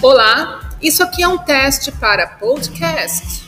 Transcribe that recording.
Olá, isso aqui é um teste para podcast.